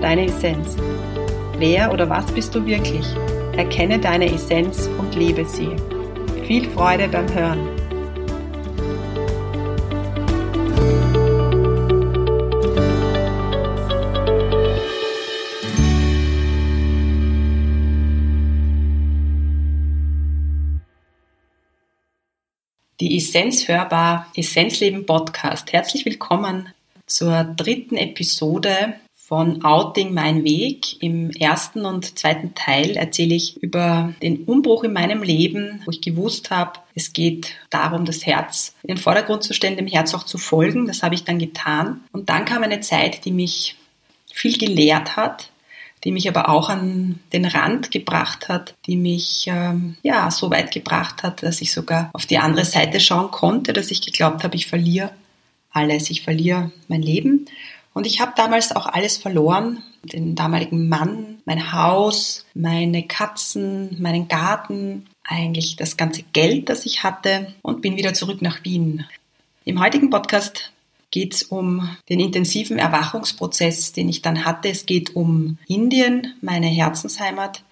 deine Essenz. Wer oder was bist du wirklich? Erkenne deine Essenz und lebe sie. Viel Freude beim Hören. Die Essenz hörbar Essenzleben Podcast. Herzlich willkommen zur dritten Episode von Outing Mein Weg. Im ersten und zweiten Teil erzähle ich über den Umbruch in meinem Leben, wo ich gewusst habe, es geht darum, das Herz in den Vordergrund zu stellen, dem Herz auch zu folgen. Das habe ich dann getan. Und dann kam eine Zeit, die mich viel gelehrt hat, die mich aber auch an den Rand gebracht hat, die mich ähm, ja so weit gebracht hat, dass ich sogar auf die andere Seite schauen konnte, dass ich geglaubt habe, ich verliere alles, ich verliere mein Leben. Und ich habe damals auch alles verloren, den damaligen Mann, mein Haus, meine Katzen, meinen Garten, eigentlich das ganze Geld, das ich hatte und bin wieder zurück nach Wien. Im heutigen Podcast geht es um den intensiven Erwachungsprozess, den ich dann hatte. Es geht um Indien, meine Herzensheimat,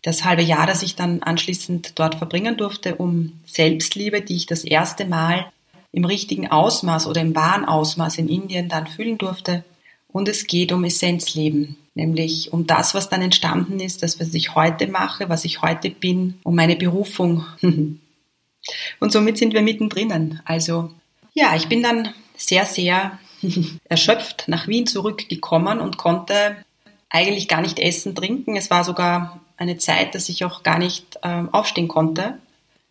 das halbe Jahr, das ich dann anschließend dort verbringen durfte, um Selbstliebe, die ich das erste Mal im richtigen Ausmaß oder im wahren Ausmaß in Indien dann fühlen durfte. Und es geht um Essenzleben, nämlich um das, was dann entstanden ist, das, was ich heute mache, was ich heute bin, um meine Berufung. Und somit sind wir mittendrin. Also ja, ich bin dann sehr, sehr erschöpft nach Wien zurückgekommen und konnte eigentlich gar nicht essen, trinken. Es war sogar eine Zeit, dass ich auch gar nicht ähm, aufstehen konnte.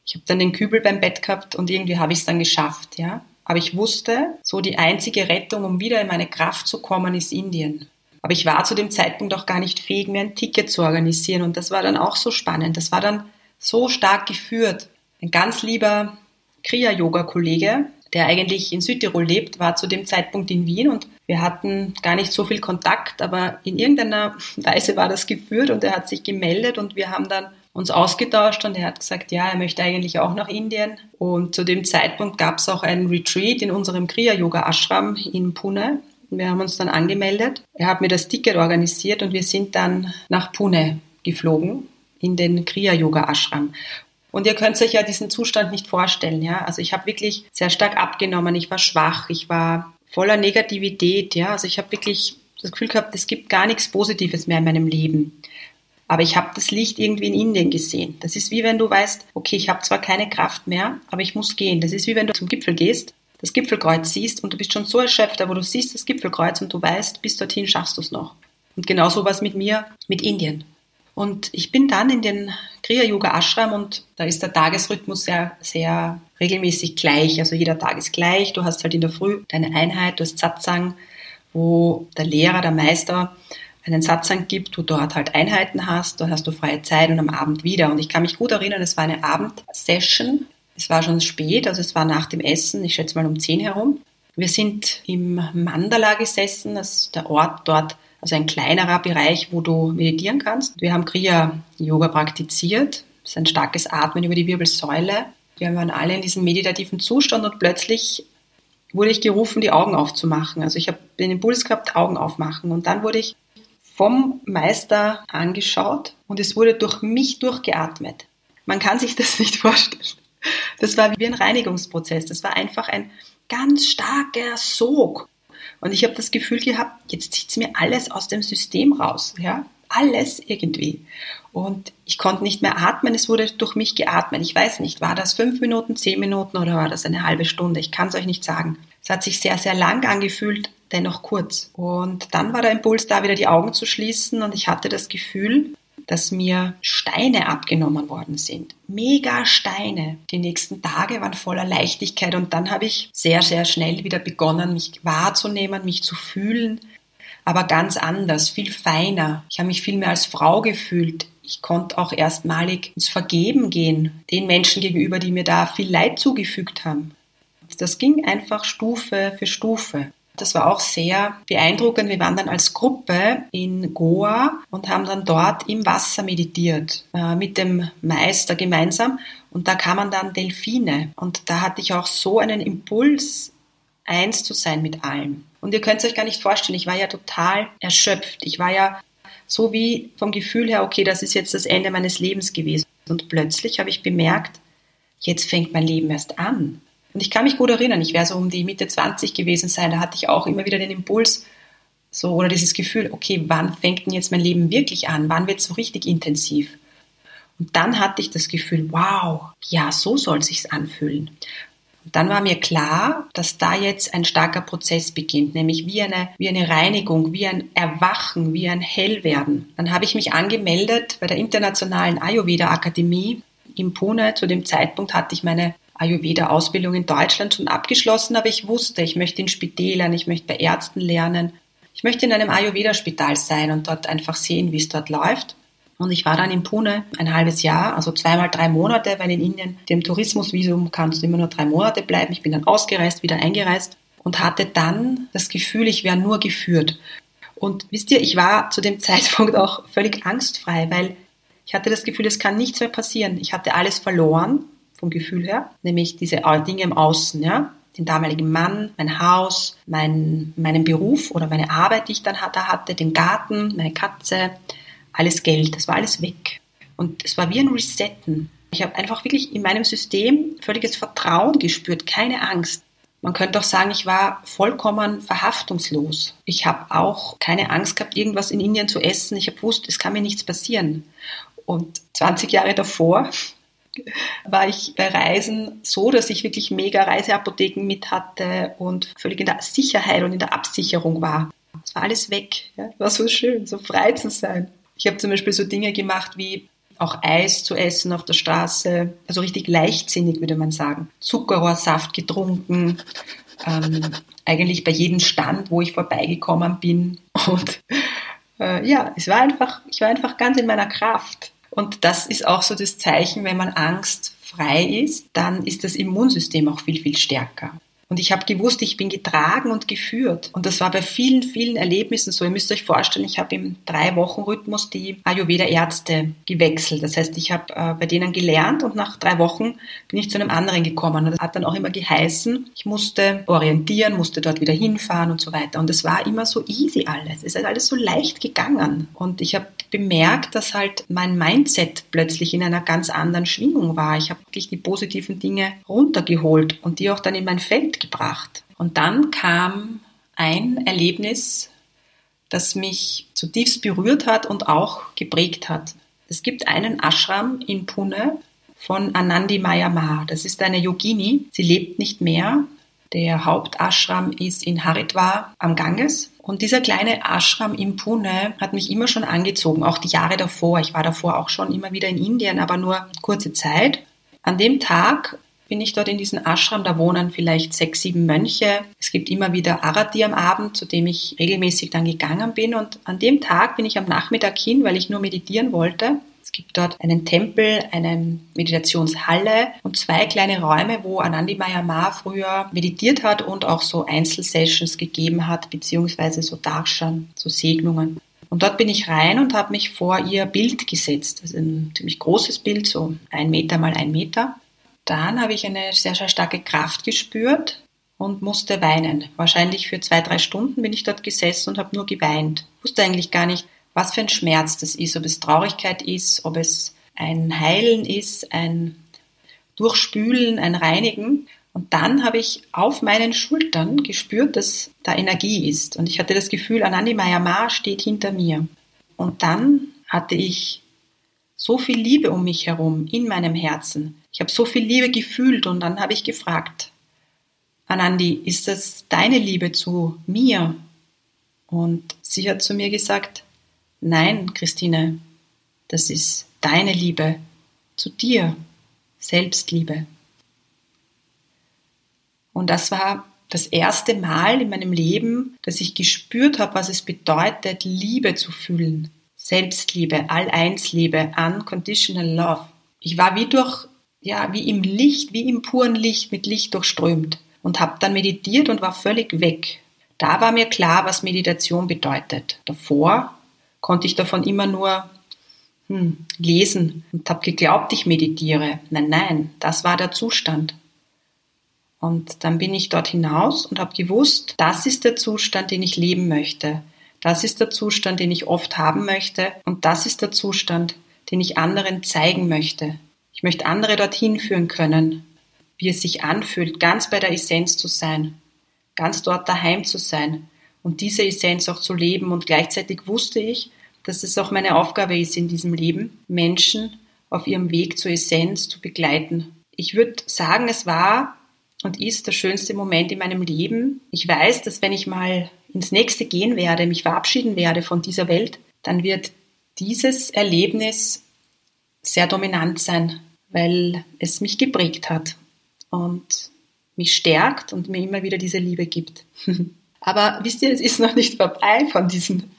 Ich habe dann den Kübel beim Bett gehabt und irgendwie habe ich es dann geschafft, ja. Aber ich wusste, so die einzige Rettung, um wieder in meine Kraft zu kommen, ist Indien. Aber ich war zu dem Zeitpunkt auch gar nicht fähig, mir ein Ticket zu organisieren. Und das war dann auch so spannend. Das war dann so stark geführt. Ein ganz lieber Kriya-Yoga-Kollege, der eigentlich in Südtirol lebt, war zu dem Zeitpunkt in Wien und wir hatten gar nicht so viel Kontakt, aber in irgendeiner Weise war das geführt und er hat sich gemeldet und wir haben dann uns ausgetauscht und er hat gesagt, ja, er möchte eigentlich auch nach Indien. Und zu dem Zeitpunkt gab es auch einen Retreat in unserem Kriya-Yoga-Ashram in Pune. Wir haben uns dann angemeldet. Er hat mir das Ticket organisiert und wir sind dann nach Pune geflogen in den Kriya-Yoga-Ashram. Und ihr könnt euch ja diesen Zustand nicht vorstellen, ja. Also ich habe wirklich sehr stark abgenommen. Ich war schwach. Ich war voller Negativität, ja. Also ich habe wirklich das Gefühl gehabt, es gibt gar nichts Positives mehr in meinem Leben. Aber ich habe das Licht irgendwie in Indien gesehen. Das ist wie wenn du weißt, okay, ich habe zwar keine Kraft mehr, aber ich muss gehen. Das ist wie wenn du zum Gipfel gehst, das Gipfelkreuz siehst und du bist schon so erschöpft, aber du siehst das Gipfelkreuz und du weißt, bis dorthin schaffst du es noch. Und genauso war es mit mir, mit Indien. Und ich bin dann in den Kriya Yoga Ashram und da ist der Tagesrhythmus sehr, sehr regelmäßig gleich. Also jeder Tag ist gleich. Du hast halt in der Früh deine Einheit, du hast Satsang, wo der Lehrer, der Meister einen Satzang gibt, du dort halt Einheiten hast, dann hast du freie Zeit und am Abend wieder. Und ich kann mich gut erinnern, es war eine Abendsession. Es war schon spät, also es war nach dem Essen, ich schätze mal um 10 herum. Wir sind im Mandala gesessen, das ist der Ort dort, also ein kleinerer Bereich, wo du meditieren kannst. Wir haben Kriya-Yoga praktiziert. Das ist ein starkes Atmen über die Wirbelsäule. Wir waren alle in diesem meditativen Zustand und plötzlich wurde ich gerufen, die Augen aufzumachen. Also ich habe den Impuls gehabt, Augen aufmachen. Und dann wurde ich vom Meister angeschaut und es wurde durch mich durchgeatmet. Man kann sich das nicht vorstellen. Das war wie ein Reinigungsprozess. Das war einfach ein ganz starker Sog. Und ich habe das Gefühl gehabt, jetzt zieht es mir alles aus dem System raus. Ja? Alles irgendwie. Und ich konnte nicht mehr atmen, es wurde durch mich geatmet. Ich weiß nicht, war das fünf Minuten, zehn Minuten oder war das eine halbe Stunde? Ich kann es euch nicht sagen. Es hat sich sehr, sehr lang angefühlt, dennoch kurz. Und dann war der Impuls da, wieder die Augen zu schließen und ich hatte das Gefühl, dass mir Steine abgenommen worden sind. Mega Steine. Die nächsten Tage waren voller Leichtigkeit und dann habe ich sehr, sehr schnell wieder begonnen, mich wahrzunehmen, mich zu fühlen. aber ganz anders, viel feiner. Ich habe mich viel mehr als Frau gefühlt. Ich konnte auch erstmalig ins Vergeben gehen, den Menschen gegenüber, die mir da viel Leid zugefügt haben. Das ging einfach Stufe für Stufe. Das war auch sehr beeindruckend. Wir waren dann als Gruppe in Goa und haben dann dort im Wasser meditiert, äh, mit dem Meister gemeinsam. Und da kamen dann Delfine. Und da hatte ich auch so einen Impuls, eins zu sein mit allem. Und ihr könnt es euch gar nicht vorstellen, ich war ja total erschöpft. Ich war ja so wie vom Gefühl her, okay, das ist jetzt das Ende meines Lebens gewesen. Und plötzlich habe ich bemerkt, jetzt fängt mein Leben erst an. Und ich kann mich gut erinnern, ich wäre so um die Mitte 20 gewesen sein, da hatte ich auch immer wieder den Impuls, so, oder dieses Gefühl, okay, wann fängt denn jetzt mein Leben wirklich an? Wann wird es so richtig intensiv? Und dann hatte ich das Gefühl, wow, ja, so soll sich anfühlen. Und dann war mir klar, dass da jetzt ein starker Prozess beginnt, nämlich wie eine, wie eine Reinigung, wie ein Erwachen, wie ein Hellwerden. Dann habe ich mich angemeldet bei der Internationalen Ayurveda Akademie in Pune. Zu dem Zeitpunkt hatte ich meine Ayurveda-Ausbildung in Deutschland schon abgeschlossen, aber ich wusste, ich möchte in Spitälern, ich möchte bei Ärzten lernen. Ich möchte in einem Ayurveda-Spital sein und dort einfach sehen, wie es dort läuft. Und ich war dann in Pune ein halbes Jahr, also zweimal drei Monate, weil in Indien dem Tourismusvisum kannst du immer nur drei Monate bleiben. Ich bin dann ausgereist, wieder eingereist und hatte dann das Gefühl, ich wäre nur geführt. Und wisst ihr, ich war zu dem Zeitpunkt auch völlig angstfrei, weil ich hatte das Gefühl, es kann nichts mehr passieren. Ich hatte alles verloren vom Gefühl her, nämlich diese Dinge im Außen, ja, den damaligen Mann, mein Haus, mein, meinen Beruf oder meine Arbeit, die ich dann da hatte, den Garten, meine Katze, alles Geld, das war alles weg. Und es war wie ein Resetten. Ich habe einfach wirklich in meinem System völliges Vertrauen gespürt, keine Angst. Man könnte auch sagen, ich war vollkommen verhaftungslos. Ich habe auch keine Angst gehabt, irgendwas in Indien zu essen. Ich habe gewusst, es kann mir nichts passieren. Und 20 Jahre davor war ich bei Reisen so, dass ich wirklich mega Reiseapotheken mit hatte und völlig in der Sicherheit und in der Absicherung war. Es war alles weg. Ja? War so schön, so frei zu sein. Ich habe zum Beispiel so Dinge gemacht wie auch Eis zu essen auf der Straße, also richtig leichtsinnig würde man sagen. Zuckerrohrsaft getrunken, ähm, eigentlich bei jedem Stand, wo ich vorbeigekommen bin. Und äh, ja, es war einfach, ich war einfach ganz in meiner Kraft. Und das ist auch so das Zeichen, wenn man angstfrei ist, dann ist das Immunsystem auch viel, viel stärker. Und ich habe gewusst, ich bin getragen und geführt. Und das war bei vielen, vielen Erlebnissen so. Ihr müsst euch vorstellen, ich habe im Drei-Wochen-Rhythmus die Ayurveda-Ärzte gewechselt. Das heißt, ich habe äh, bei denen gelernt und nach drei Wochen bin ich zu einem anderen gekommen. Und das hat dann auch immer geheißen, ich musste orientieren, musste dort wieder hinfahren und so weiter. Und es war immer so easy alles. Es ist alles so leicht gegangen. Und ich habe bemerkt, dass halt mein Mindset plötzlich in einer ganz anderen Schwingung war. Ich habe wirklich die positiven Dinge runtergeholt und die auch dann in mein Feld gebracht. Und dann kam ein Erlebnis, das mich zutiefst berührt hat und auch geprägt hat. Es gibt einen Ashram in Pune von Anandi Mayama. Das ist eine Yogini. Sie lebt nicht mehr. Der Hauptashram ist in Haridwar am Ganges. Und dieser kleine Ashram in Pune hat mich immer schon angezogen, auch die Jahre davor. Ich war davor auch schon immer wieder in Indien, aber nur kurze Zeit. An dem Tag bin ich dort in diesem Ashram, da wohnen vielleicht sechs, sieben Mönche. Es gibt immer wieder Arati am Abend, zu dem ich regelmäßig dann gegangen bin. Und an dem Tag bin ich am Nachmittag hin, weil ich nur meditieren wollte. Gibt dort einen Tempel, eine Meditationshalle und zwei kleine Räume, wo Anandi Mayama früher meditiert hat und auch so Einzelsessions gegeben hat, beziehungsweise so Darshan, so Segnungen. Und dort bin ich rein und habe mich vor ihr Bild gesetzt. Das ist ein ziemlich großes Bild, so ein Meter mal ein Meter. Dann habe ich eine sehr, sehr starke Kraft gespürt und musste weinen. Wahrscheinlich für zwei, drei Stunden bin ich dort gesessen und habe nur geweint. Wusste eigentlich gar nicht, was für ein Schmerz das ist, ob es Traurigkeit ist, ob es ein Heilen ist, ein Durchspülen, ein Reinigen. Und dann habe ich auf meinen Schultern gespürt, dass da Energie ist. Und ich hatte das Gefühl, Anandi Mayama steht hinter mir. Und dann hatte ich so viel Liebe um mich herum, in meinem Herzen. Ich habe so viel Liebe gefühlt und dann habe ich gefragt, Anandi, ist das deine Liebe zu mir? Und sie hat zu mir gesagt, nein, Christine, das ist deine Liebe zu dir, Selbstliebe. Und das war das erste Mal in meinem Leben, dass ich gespürt habe, was es bedeutet, Liebe zu fühlen. Selbstliebe, All-Eins-Liebe, Unconditional Love. Ich war wie durch, ja, wie im Licht, wie im puren Licht, mit Licht durchströmt und habe dann meditiert und war völlig weg. Da war mir klar, was Meditation bedeutet. Davor konnte ich davon immer nur hm, lesen und habe geglaubt, ich meditiere. Nein, nein, das war der Zustand. Und dann bin ich dort hinaus und habe gewusst, das ist der Zustand, den ich leben möchte. Das ist der Zustand, den ich oft haben möchte. Und das ist der Zustand, den ich anderen zeigen möchte. Ich möchte andere dorthin führen können, wie es sich anfühlt, ganz bei der Essenz zu sein, ganz dort daheim zu sein und diese Essenz auch zu leben. Und gleichzeitig wusste ich, dass es auch meine Aufgabe ist in diesem Leben, Menschen auf ihrem Weg zur Essenz zu begleiten. Ich würde sagen, es war und ist der schönste Moment in meinem Leben. Ich weiß, dass wenn ich mal ins nächste gehen werde, mich verabschieden werde von dieser Welt, dann wird dieses Erlebnis sehr dominant sein, weil es mich geprägt hat und mich stärkt und mir immer wieder diese Liebe gibt. Aber wisst ihr, es ist noch nicht vorbei von diesen,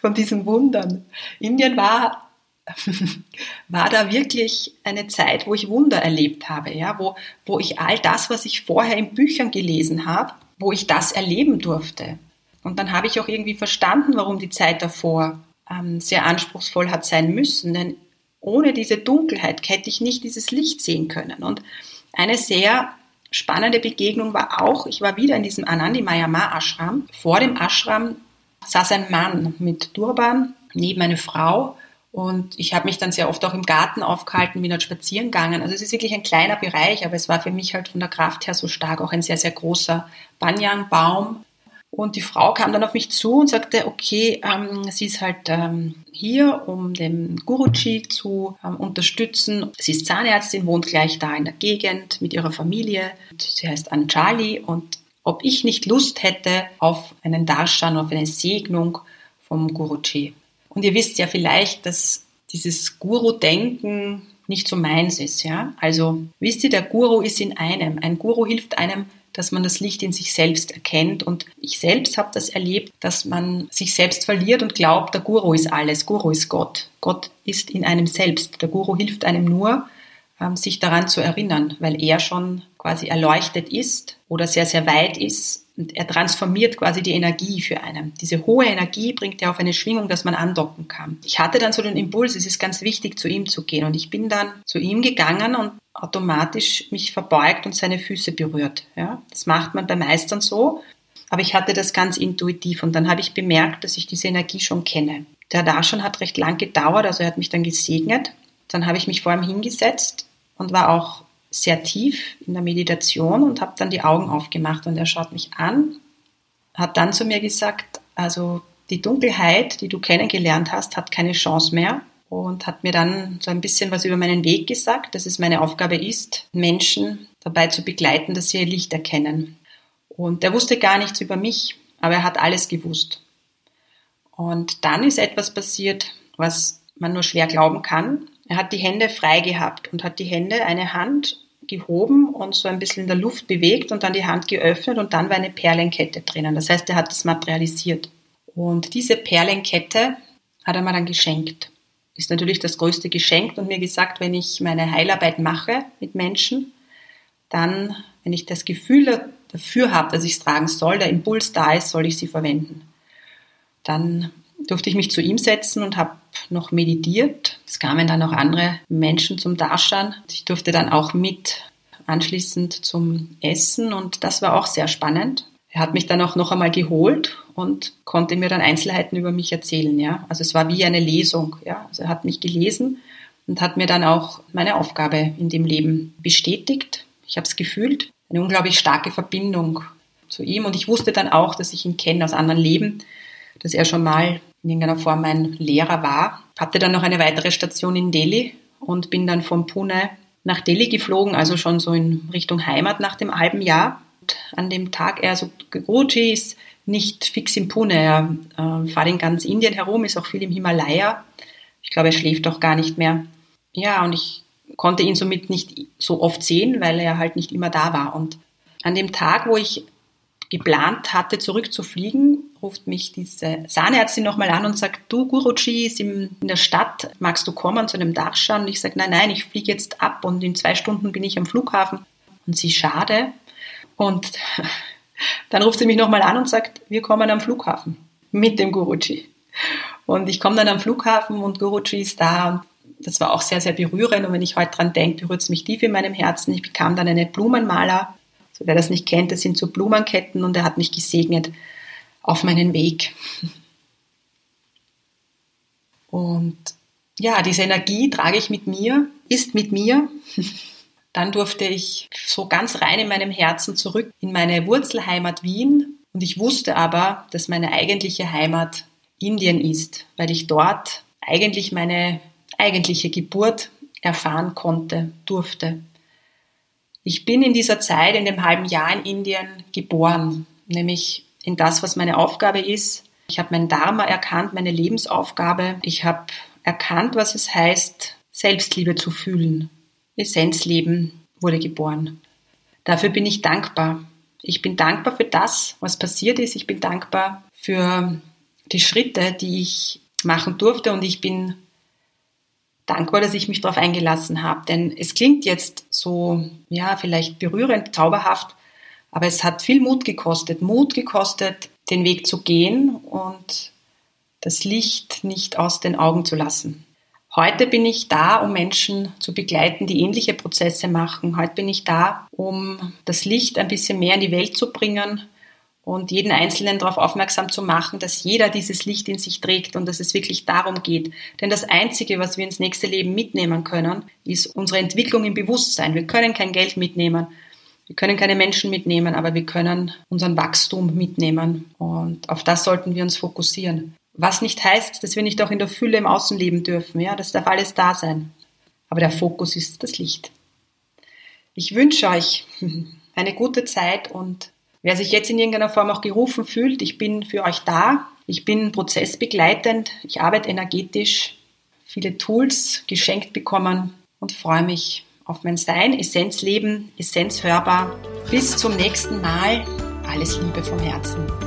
von diesen Wundern. Indien war war da wirklich eine Zeit, wo ich Wunder erlebt habe, ja, wo, wo ich all das, was ich vorher in Büchern gelesen habe, wo ich das erleben durfte. Und dann habe ich auch irgendwie verstanden, warum die Zeit davor ähm, sehr anspruchsvoll hat sein müssen, denn ohne diese Dunkelheit hätte ich nicht dieses Licht sehen können. Und eine sehr spannende Begegnung war auch, ich war wieder in diesem Anandi Mayama Ashram. Vor dem Ashram saß ein Mann mit Turban neben eine Frau und ich habe mich dann sehr oft auch im Garten aufgehalten, bin dort spazieren gegangen. Also es ist wirklich ein kleiner Bereich, aber es war für mich halt von der Kraft her so stark, auch ein sehr, sehr großer Banyan-Baum. Und die Frau kam dann auf mich zu und sagte, okay, ähm, sie ist halt ähm, hier, um den Guruji zu ähm, unterstützen. Sie ist Zahnärztin, wohnt gleich da in der Gegend mit ihrer Familie. Sie heißt Anjali und ob ich nicht Lust hätte auf einen Darshan, auf eine Segnung vom Guruji. Und ihr wisst ja vielleicht, dass dieses Guru-Denken nicht so meins ist, ja. Also, wisst ihr, der Guru ist in einem. Ein Guru hilft einem, dass man das Licht in sich selbst erkennt. Und ich selbst habe das erlebt, dass man sich selbst verliert und glaubt, der Guru ist alles. Guru ist Gott. Gott ist in einem selbst. Der Guru hilft einem nur, ähm, sich daran zu erinnern, weil er schon quasi erleuchtet ist oder sehr, sehr weit ist und er transformiert quasi die Energie für einen. Diese hohe Energie bringt er auf eine Schwingung, dass man andocken kann. Ich hatte dann so den Impuls, es ist ganz wichtig, zu ihm zu gehen. Und ich bin dann zu ihm gegangen und automatisch mich verbeugt und seine Füße berührt. Ja, das macht man bei Meistern so. Aber ich hatte das ganz intuitiv und dann habe ich bemerkt, dass ich diese Energie schon kenne. Der da schon hat recht lang gedauert, also er hat mich dann gesegnet. Dann habe ich mich vor ihm hingesetzt und war auch sehr tief in der Meditation und habe dann die Augen aufgemacht und er schaut mich an, hat dann zu mir gesagt, also die Dunkelheit, die du kennengelernt hast, hat keine Chance mehr und hat mir dann so ein bisschen was über meinen Weg gesagt, dass es meine Aufgabe ist, Menschen dabei zu begleiten, dass sie ihr Licht erkennen. Und er wusste gar nichts über mich, aber er hat alles gewusst. Und dann ist etwas passiert, was man nur schwer glauben kann. Er hat die Hände frei gehabt und hat die Hände, eine Hand gehoben und so ein bisschen in der Luft bewegt und dann die Hand geöffnet und dann war eine Perlenkette drinnen. Das heißt, er hat das materialisiert. Und diese Perlenkette hat er mir dann geschenkt. Ist natürlich das größte Geschenk und mir gesagt, wenn ich meine Heilarbeit mache mit Menschen, dann, wenn ich das Gefühl dafür habe, dass ich es tragen soll, der Impuls da ist, soll ich sie verwenden. Dann durfte ich mich zu ihm setzen und habe noch meditiert. Es kamen dann auch andere Menschen zum Darshan. Ich durfte dann auch mit anschließend zum Essen und das war auch sehr spannend. Er hat mich dann auch noch einmal geholt und konnte mir dann Einzelheiten über mich erzählen, ja. Also es war wie eine Lesung, ja. Also er hat mich gelesen und hat mir dann auch meine Aufgabe in dem Leben bestätigt. Ich habe es gefühlt, eine unglaublich starke Verbindung zu ihm und ich wusste dann auch, dass ich ihn kenne aus anderen Leben, dass er schon mal in irgendeiner Form mein Lehrer war. Hatte dann noch eine weitere Station in Delhi und bin dann von Pune nach Delhi geflogen, also schon so in Richtung Heimat nach dem halben Jahr. An dem Tag, er so, Guruji ist nicht fix in Pune, er äh, fährt in ganz Indien herum, ist auch viel im Himalaya. Ich glaube, er schläft auch gar nicht mehr. Ja, und ich konnte ihn somit nicht so oft sehen, weil er halt nicht immer da war. Und an dem Tag, wo ich geplant hatte, zurückzufliegen, ruft mich diese Zahnärztin nochmal an und sagt, du, Guruji ist in der Stadt, magst du kommen zu einem Darshan? Und ich sage, nein, nein, ich fliege jetzt ab und in zwei Stunden bin ich am Flughafen. Und sie, schade. Und dann ruft sie mich nochmal an und sagt, wir kommen am Flughafen mit dem Guruji. Und ich komme dann am Flughafen und Guruji ist da und das war auch sehr, sehr berührend. Und wenn ich heute dran denke, berührt es mich tief in meinem Herzen. Ich bekam dann eine Blumenmaler. So, wer das nicht kennt, das sind so Blumenketten und er hat mich gesegnet auf meinen Weg. Und ja, diese Energie trage ich mit mir, ist mit mir. Dann durfte ich so ganz rein in meinem Herzen zurück in meine Wurzelheimat Wien. Und ich wusste aber, dass meine eigentliche Heimat Indien ist, weil ich dort eigentlich meine eigentliche Geburt erfahren konnte, durfte. Ich bin in dieser Zeit, in dem halben Jahr in Indien geboren, nämlich in das, was meine Aufgabe ist. Ich habe mein Dharma erkannt, meine Lebensaufgabe. Ich habe erkannt, was es heißt, Selbstliebe zu fühlen. Essenzleben wurde geboren. Dafür bin ich dankbar. Ich bin dankbar für das, was passiert ist. Ich bin dankbar für die Schritte, die ich machen durfte und ich bin dankbar, dass ich mich darauf eingelassen habe. Denn es klingt jetzt so, ja, vielleicht berührend, zauberhaft, aber es hat viel Mut gekostet. Mut gekostet, den Weg zu gehen und das Licht nicht aus den Augen zu lassen. Heute bin ich da, um Menschen zu begleiten, die ähnliche Prozesse machen. Heute bin ich da, um das Licht ein bisschen mehr in die Welt zu bringen und jeden Einzelnen darauf aufmerksam zu machen, dass jeder dieses Licht in sich trägt und dass es wirklich darum geht. Denn das Einzige, was wir ins nächste Leben mitnehmen können, ist unsere Entwicklung im Bewusstsein. Wir können kein Geld mitnehmen, wir können keine Menschen mitnehmen, aber wir können unseren Wachstum mitnehmen und auf das sollten wir uns fokussieren. Was nicht heißt, dass wir nicht auch in der Fülle im Außen leben dürfen, ja, das darf alles da sein. Aber der Fokus ist das Licht. Ich wünsche euch eine gute Zeit und Wer sich jetzt in irgendeiner Form auch gerufen fühlt, ich bin für euch da, ich bin prozessbegleitend, ich arbeite energetisch, viele Tools geschenkt bekommen und freue mich auf mein Sein, Essenzleben, Essenzhörbar. Bis zum nächsten Mal. Alles Liebe vom Herzen.